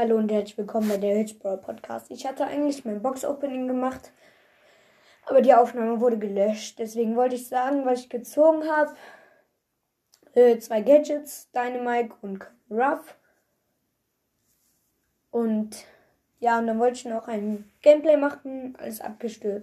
Hallo und herzlich willkommen bei der Hitchbro Podcast. Ich hatte eigentlich mein Box-Opening gemacht, aber die Aufnahme wurde gelöscht. Deswegen wollte ich sagen, was ich gezogen habe. Äh, zwei Gadgets, Dynamite und Ruff. Und ja, und dann wollte ich noch ein Gameplay machen, alles abgestürzt.